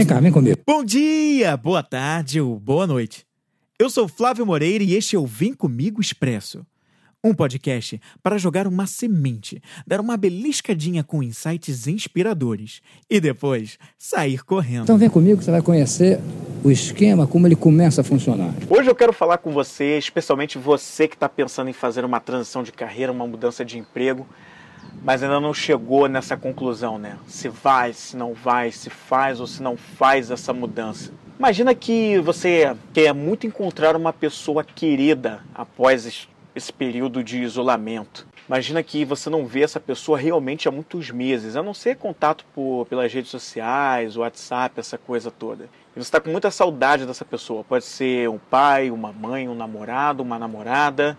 Vem cá, vem comigo. Bom dia, boa tarde ou boa noite. Eu sou Flávio Moreira e este é o Vem Comigo Expresso. Um podcast para jogar uma semente, dar uma beliscadinha com insights inspiradores e depois sair correndo. Então vem comigo que você vai conhecer o esquema, como ele começa a funcionar. Hoje eu quero falar com você, especialmente você que está pensando em fazer uma transição de carreira, uma mudança de emprego, mas ainda não chegou nessa conclusão, né? Se vai, se não vai, se faz ou se não faz essa mudança. Imagina que você quer muito encontrar uma pessoa querida após esse período de isolamento. Imagina que você não vê essa pessoa realmente há muitos meses, a não ser contato por, pelas redes sociais, WhatsApp, essa coisa toda. E você está com muita saudade dessa pessoa. Pode ser um pai, uma mãe, um namorado, uma namorada,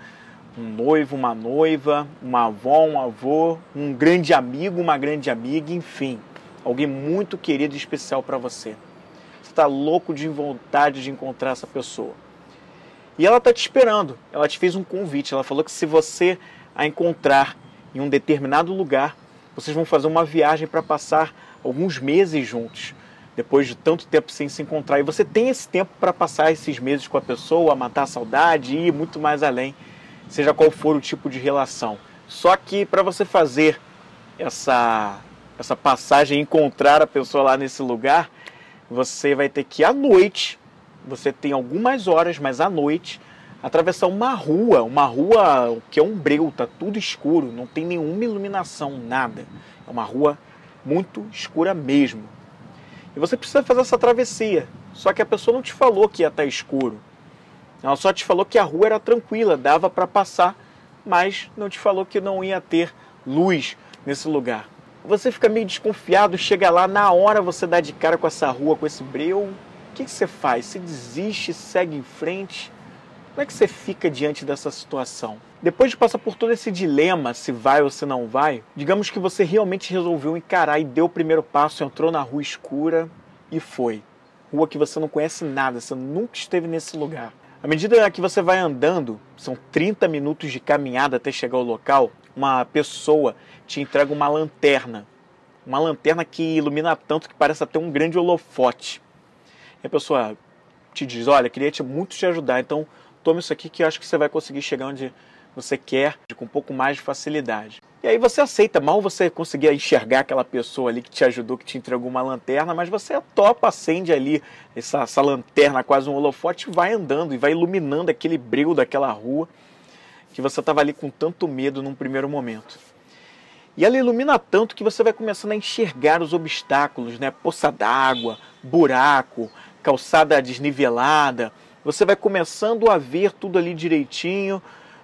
um noivo, uma noiva, uma avó, um avô, um grande amigo, uma grande amiga, enfim, alguém muito querido e especial para você. Você está louco de vontade de encontrar essa pessoa. E ela está te esperando. Ela te fez um convite. Ela falou que se você a encontrar em um determinado lugar, vocês vão fazer uma viagem para passar alguns meses juntos, depois de tanto tempo sem se encontrar. E você tem esse tempo para passar esses meses com a pessoa, matar a saudade e ir muito mais além, seja qual for o tipo de relação. Só que para você fazer essa essa passagem, encontrar a pessoa lá nesse lugar, você vai ter que à noite você tem algumas horas, mas à noite, atravessar uma rua, uma rua que é um breu, tá tudo escuro, não tem nenhuma iluminação, nada. É uma rua muito escura mesmo. E você precisa fazer essa travessia. Só que a pessoa não te falou que ia estar tá escuro. Ela só te falou que a rua era tranquila, dava para passar, mas não te falou que não ia ter luz nesse lugar. Você fica meio desconfiado, chega lá, na hora você dá de cara com essa rua, com esse breu, o que, que você faz? Você desiste, segue em frente? Como é que você fica diante dessa situação? Depois de passar por todo esse dilema, se vai ou se não vai, digamos que você realmente resolveu encarar e deu o primeiro passo, entrou na rua escura e foi. Rua que você não conhece nada, você nunca esteve nesse lugar. À medida que você vai andando, são 30 minutos de caminhada até chegar ao local, uma pessoa te entrega uma lanterna. Uma lanterna que ilumina tanto que parece até um grande holofote. E a pessoa te diz: Olha, queria te, muito te ajudar, então tome isso aqui que eu acho que você vai conseguir chegar onde você quer com um pouco mais de facilidade. E aí você aceita, mal você conseguir enxergar aquela pessoa ali que te ajudou, que te entregou uma lanterna, mas você topa, acende ali essa, essa lanterna, quase um holofote, e vai andando e vai iluminando aquele brilho daquela rua que você estava ali com tanto medo num primeiro momento. E ela ilumina tanto que você vai começando a enxergar os obstáculos, né? Poça d'água, buraco, calçada desnivelada, você vai começando a ver tudo ali direitinho,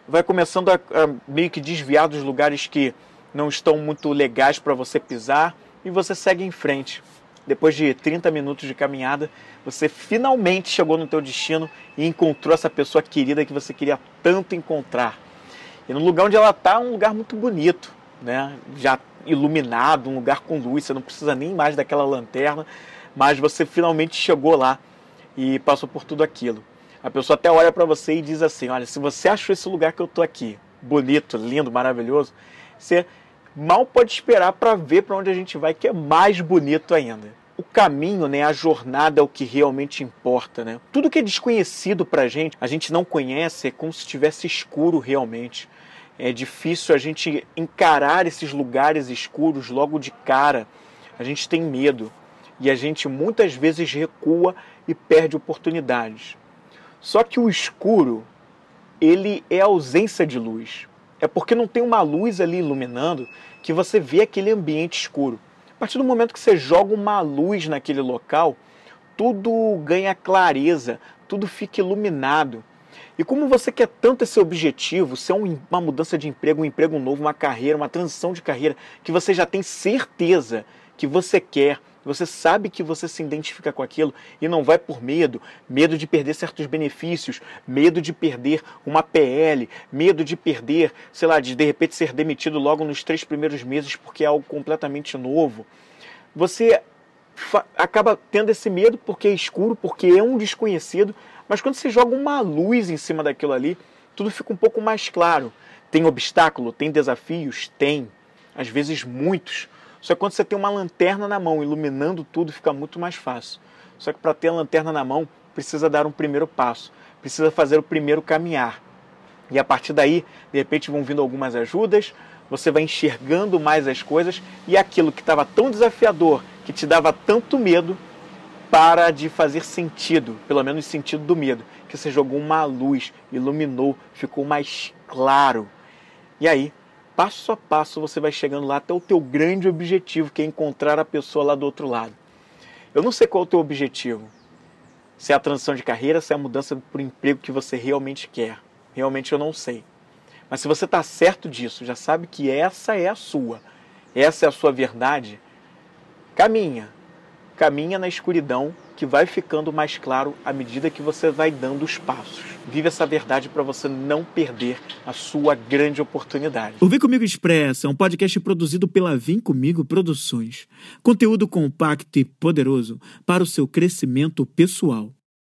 vai começando a, a meio que desviar dos lugares que não estão muito legais para você pisar e você segue em frente. Depois de 30 minutos de caminhada, você finalmente chegou no teu destino e encontrou essa pessoa querida que você queria tanto encontrar. E no lugar onde ela está, é um lugar muito bonito, né? Já iluminado, um lugar com luz, você não precisa nem mais daquela lanterna, mas você finalmente chegou lá e passou por tudo aquilo. A pessoa até olha para você e diz assim: Olha, se você achou esse lugar que eu tô aqui bonito, lindo, maravilhoso, você mal pode esperar para ver para onde a gente vai, que é mais bonito ainda. O caminho, né, a jornada é o que realmente importa, né? Tudo que é desconhecido para a gente, a gente não conhece, é como se estivesse escuro realmente. É difícil a gente encarar esses lugares escuros logo de cara. A gente tem medo e a gente muitas vezes recua e perde oportunidades. Só que o escuro, ele é ausência de luz. É porque não tem uma luz ali iluminando que você vê aquele ambiente escuro. A partir do momento que você joga uma luz naquele local, tudo ganha clareza, tudo fica iluminado. E como você quer tanto esse objetivo, ser uma mudança de emprego, um emprego novo, uma carreira, uma transição de carreira, que você já tem certeza que você quer, você sabe que você se identifica com aquilo e não vai por medo, medo de perder certos benefícios, medo de perder uma PL, medo de perder, sei lá, de de repente ser demitido logo nos três primeiros meses porque é algo completamente novo. Você acaba tendo esse medo porque é escuro, porque é um desconhecido, mas quando você joga uma luz em cima daquilo ali, tudo fica um pouco mais claro. Tem obstáculo, tem desafios? Tem. Às vezes muitos. Só que quando você tem uma lanterna na mão iluminando tudo, fica muito mais fácil. Só que para ter a lanterna na mão, precisa dar um primeiro passo, precisa fazer o primeiro caminhar. E a partir daí, de repente vão vindo algumas ajudas, você vai enxergando mais as coisas e aquilo que estava tão desafiador, que te dava tanto medo, para de fazer sentido, pelo menos sentido do medo, que você jogou uma luz, iluminou, ficou mais claro. E aí, passo a passo, você vai chegando lá até o teu grande objetivo, que é encontrar a pessoa lá do outro lado. Eu não sei qual é o teu objetivo. Se é a transição de carreira, se é a mudança para o emprego que você realmente quer. Realmente eu não sei. Mas se você está certo disso, já sabe que essa é a sua, essa é a sua verdade, caminha. Caminha na escuridão que vai ficando mais claro à medida que você vai dando os passos. Vive essa verdade para você não perder a sua grande oportunidade. O Vem Comigo Expressa é um podcast produzido pela Vem Comigo Produções. Conteúdo compacto e poderoso para o seu crescimento pessoal.